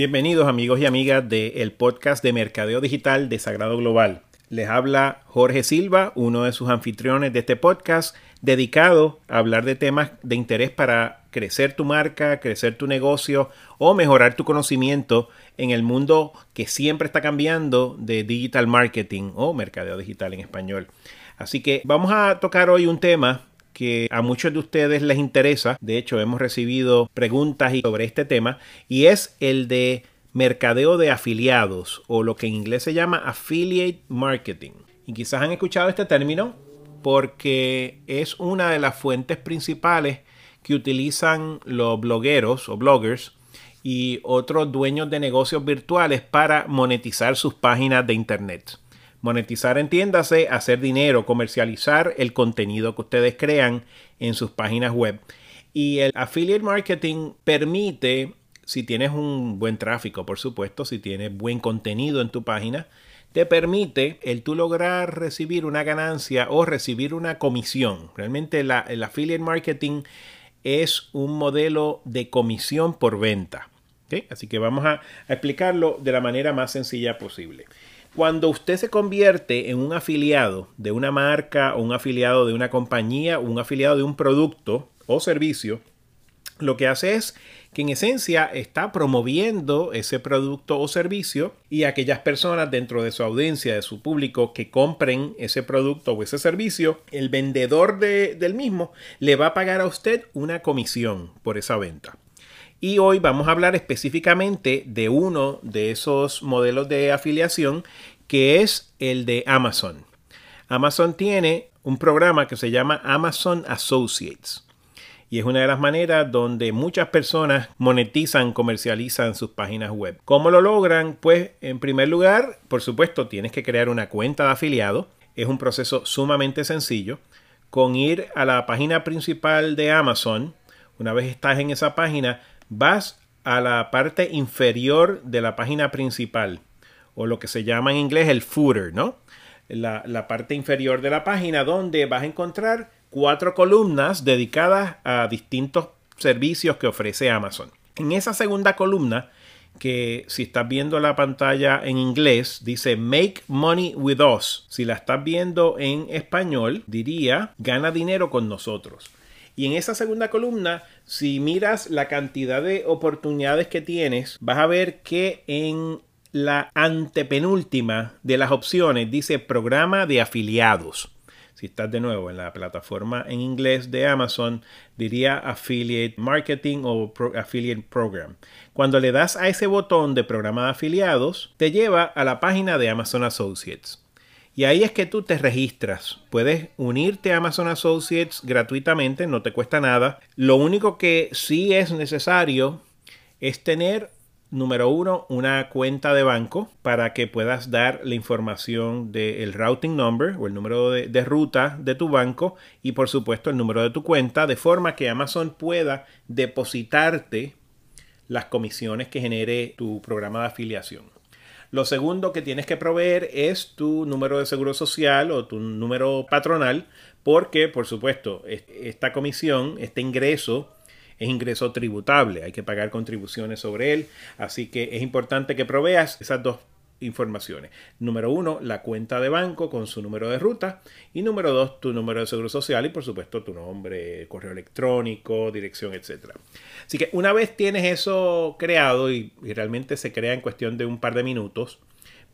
Bienvenidos amigos y amigas del podcast de Mercadeo Digital de Sagrado Global. Les habla Jorge Silva, uno de sus anfitriones de este podcast, dedicado a hablar de temas de interés para crecer tu marca, crecer tu negocio o mejorar tu conocimiento en el mundo que siempre está cambiando de digital marketing o mercadeo digital en español. Así que vamos a tocar hoy un tema que a muchos de ustedes les interesa. De hecho, hemos recibido preguntas sobre este tema y es el de mercadeo de afiliados o lo que en inglés se llama affiliate marketing. Y quizás han escuchado este término porque es una de las fuentes principales que utilizan los blogueros o bloggers y otros dueños de negocios virtuales para monetizar sus páginas de internet. Monetizar, entiéndase, hacer dinero, comercializar el contenido que ustedes crean en sus páginas web. Y el affiliate marketing permite si tienes un buen tráfico, por supuesto, si tienes buen contenido en tu página, te permite el tú lograr recibir una ganancia o recibir una comisión. Realmente el affiliate marketing es un modelo de comisión por venta. Así que vamos a, a explicarlo de la manera más sencilla posible. Cuando usted se convierte en un afiliado de una marca o un afiliado de una compañía un afiliado de un producto o servicio, lo que hace es que en esencia está promoviendo ese producto o servicio y aquellas personas dentro de su audiencia, de su público que compren ese producto o ese servicio, el vendedor del mismo le va a pagar a usted una comisión por esa venta. Y hoy vamos a hablar específicamente de uno de esos modelos de afiliación que es el de Amazon. Amazon tiene un programa que se llama Amazon Associates y es una de las maneras donde muchas personas monetizan, comercializan sus páginas web. ¿Cómo lo logran? Pues en primer lugar, por supuesto, tienes que crear una cuenta de afiliado. Es un proceso sumamente sencillo. Con ir a la página principal de Amazon, una vez estás en esa página, vas a la parte inferior de la página principal, o lo que se llama en inglés el footer, ¿no? La, la parte inferior de la página donde vas a encontrar cuatro columnas dedicadas a distintos servicios que ofrece Amazon. En esa segunda columna, que si estás viendo la pantalla en inglés, dice Make Money with Us. Si la estás viendo en español, diría Gana dinero con nosotros. Y en esa segunda columna, si miras la cantidad de oportunidades que tienes, vas a ver que en la antepenúltima de las opciones dice programa de afiliados. Si estás de nuevo en la plataforma en inglés de Amazon, diría Affiliate Marketing o Affiliate Program. Cuando le das a ese botón de programa de afiliados, te lleva a la página de Amazon Associates. Y ahí es que tú te registras. Puedes unirte a Amazon Associates gratuitamente, no te cuesta nada. Lo único que sí es necesario es tener Número uno, una cuenta de banco para que puedas dar la información del routing number o el número de, de, ruta de tu banco y por supuesto el número de tu cuenta de forma que Amazon pueda depositarte las comisiones que genere tu programa de afiliación. Lo segundo que tienes que proveer es tu número de seguro social o tu número patronal porque por supuesto esta comisión, este ingreso es ingreso tributable, hay que pagar contribuciones sobre él, así que es importante que proveas esas dos informaciones. Número uno, la cuenta de banco con su número de ruta y número dos, tu número de seguro social y por supuesto tu nombre, correo electrónico, dirección, etc. Así que una vez tienes eso creado y, y realmente se crea en cuestión de un par de minutos,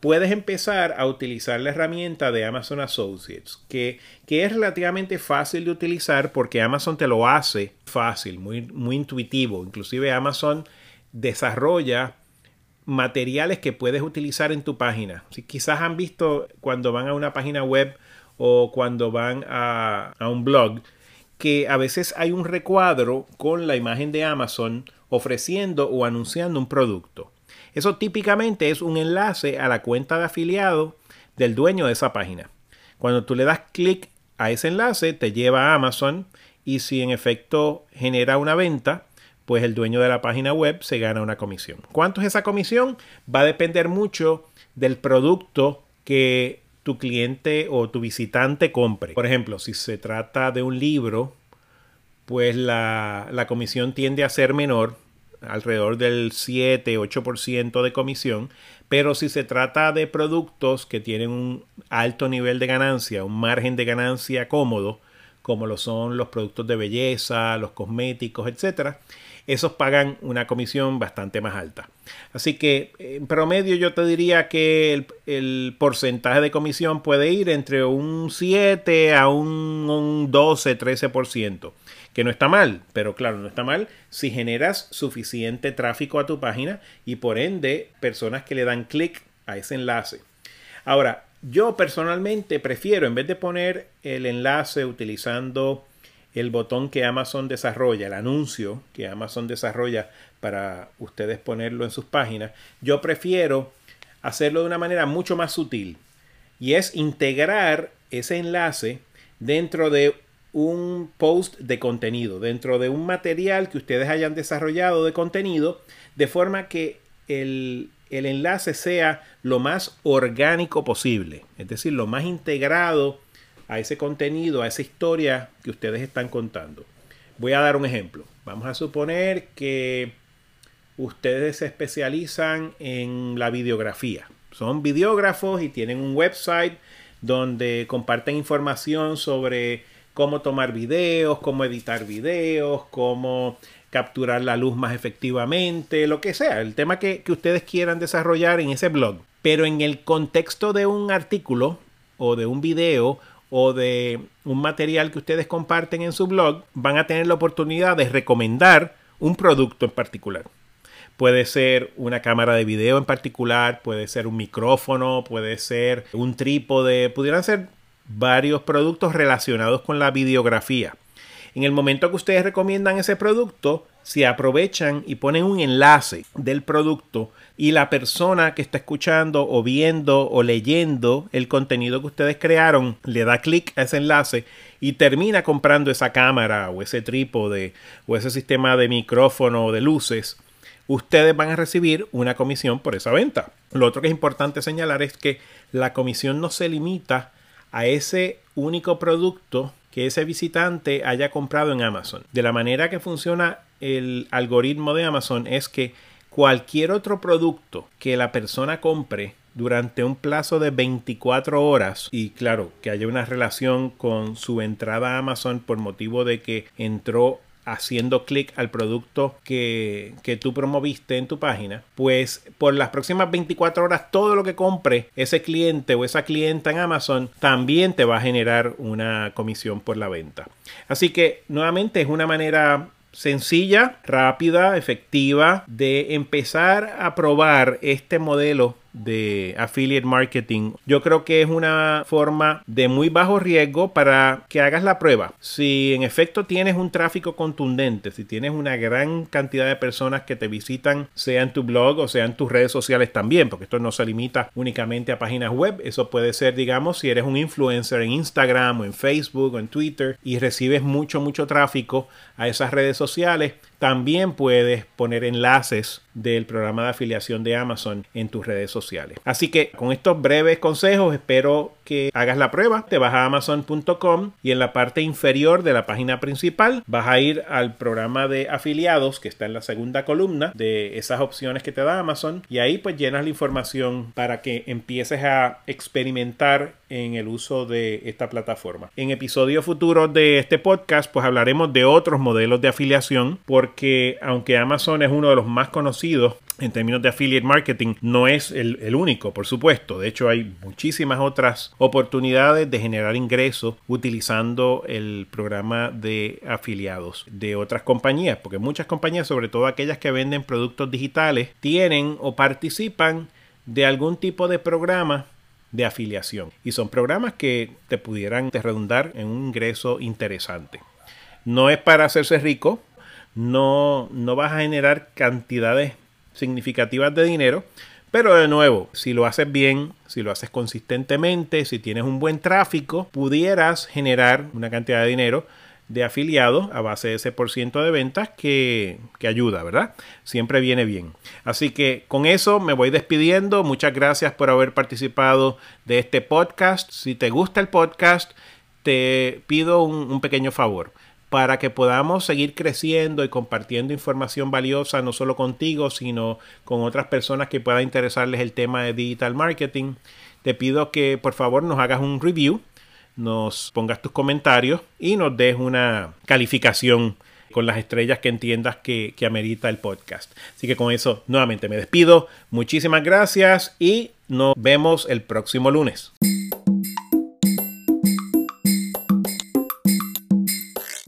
puedes empezar a utilizar la herramienta de Amazon Associates, que, que, es relativamente fácil de utilizar porque Amazon te lo hace fácil, muy, muy intuitivo. Inclusive Amazon desarrolla materiales que puedes utilizar en tu página. Si quizás han visto cuando van a una página web o cuando van a, a un blog, que a veces hay un recuadro con la imagen de Amazon ofreciendo o anunciando un producto. Eso típicamente es un enlace a la cuenta de afiliado del dueño de esa página. Cuando tú le das clic a ese enlace, te lleva a Amazon y si en efecto genera una venta, pues el dueño de la página web se gana una comisión. ¿Cuánto es esa comisión? Va a depender mucho del producto que tu cliente o tu visitante compre. Por ejemplo, si se trata de un libro, pues la, comisión tiende a ser menor alrededor del 7-8% de comisión, pero si se trata de productos que tienen un alto nivel de ganancia, un margen de ganancia cómodo, como lo son los productos de belleza, los cosméticos, etcétera, esos pagan una comisión bastante más alta. Así que en promedio yo te diría que el, porcentaje de comisión puede ir entre un 7 a un, un 12, 13%, que no está mal, pero claro, no está mal si generas suficiente tráfico a tu página y por ende personas que le dan clic a ese enlace. Ahora, yo personalmente prefiero, en vez de poner el enlace utilizando el botón que Amazon desarrolla, el anuncio que Amazon desarrolla para ustedes ponerlo en sus páginas, yo prefiero hacerlo de una manera mucho más sutil y es integrar ese enlace dentro de un post de contenido, dentro de un material que ustedes hayan desarrollado de contenido, de forma que el, el enlace sea lo más orgánico posible, es decir, lo más integrado a ese contenido, a esa historia que ustedes están contando. Voy a dar un ejemplo. Vamos a suponer que ustedes se especializan en la videografía. Son videógrafos y tienen un website donde comparten información sobre cómo tomar videos, cómo editar videos, cómo capturar la luz más efectivamente, lo que sea, el tema que, que ustedes quieran desarrollar en ese blog. Pero en el contexto de un artículo o de un video o de un material que ustedes comparten en su blog, van a tener la oportunidad de recomendar un producto en particular. Puede ser una cámara de video en particular, puede ser un micrófono, puede ser un trípode, pudieran ser varios productos relacionados con la videografía. En el momento que ustedes recomiendan ese producto, si aprovechan y ponen un enlace del producto y la persona que está escuchando o viendo o leyendo el contenido que ustedes crearon le da clic a ese enlace y termina comprando esa cámara o ese trípode o ese sistema de micrófono o de luces, ustedes van a recibir una comisión por esa venta. Lo otro que es importante señalar es que la comisión no se limita a ese único producto que ese visitante haya comprado en Amazon. De la manera que funciona el algoritmo de Amazon es que cualquier otro producto que la persona compre durante un plazo de 24 horas y claro que haya una relación con su entrada a Amazon por motivo de que entró haciendo clic al producto que, que, tú promoviste en tu página, pues por las próximas 24 horas todo lo que compre ese cliente o esa clienta en Amazon también te va a generar una comisión por la venta. Así que nuevamente es una manera sencilla, rápida, efectiva de empezar a probar este modelo de affiliate marketing. Yo creo que es una forma de muy bajo riesgo para que hagas la prueba. Si en efecto tienes un tráfico contundente, si tienes una gran cantidad de personas que te visitan, sea en tu blog o sea en tus redes sociales también, porque esto no se limita únicamente a páginas web. Eso puede ser, digamos, si eres un influencer en Instagram o en Facebook o en Twitter y recibes mucho, mucho tráfico a esas redes sociales, también puedes poner enlaces del programa de afiliación de Amazon en tus redes sociales. Así que con estos breves consejos espero que hagas la prueba. Te vas a amazon.com y en la parte inferior de la página principal vas a ir al programa de afiliados que está en la segunda columna de esas opciones que te da Amazon y ahí pues llenas la información para que empieces a experimentar en el uso de esta plataforma. En episodios futuros de este podcast pues hablaremos de otros modelos de afiliación porque aunque Amazon es uno de los más conocidos en términos de affiliate marketing no es el, único, por supuesto. De hecho, hay muchísimas otras oportunidades de generar ingresos utilizando el programa de afiliados de otras compañías, porque muchas compañías, sobre todo aquellas que venden productos digitales, tienen o participan de algún tipo de programa de afiliación. Y son programas que te pudieran redundar en un ingreso interesante. No es para hacerse rico, no, no vas a generar cantidades significativas de dinero, pero de nuevo, si lo haces bien, si lo haces consistentemente, si tienes un buen tráfico, pudieras generar una cantidad de dinero de afiliados a base de ese por ciento de ventas que, que, ayuda, ¿verdad? Siempre viene bien. Así que con eso me voy despidiendo. Muchas gracias por haber participado de este podcast. Si te gusta el podcast, te pido un, un pequeño favor para que podamos seguir creciendo y compartiendo información valiosa no solo contigo, sino con otras personas que puedan interesarles el tema de digital marketing. Te pido que por favor nos hagas un review, nos pongas tus comentarios y nos des una calificación con las estrellas que entiendas que, que amerita el podcast. Así que con eso nuevamente me despido. Muchísimas gracias y nos vemos el próximo lunes.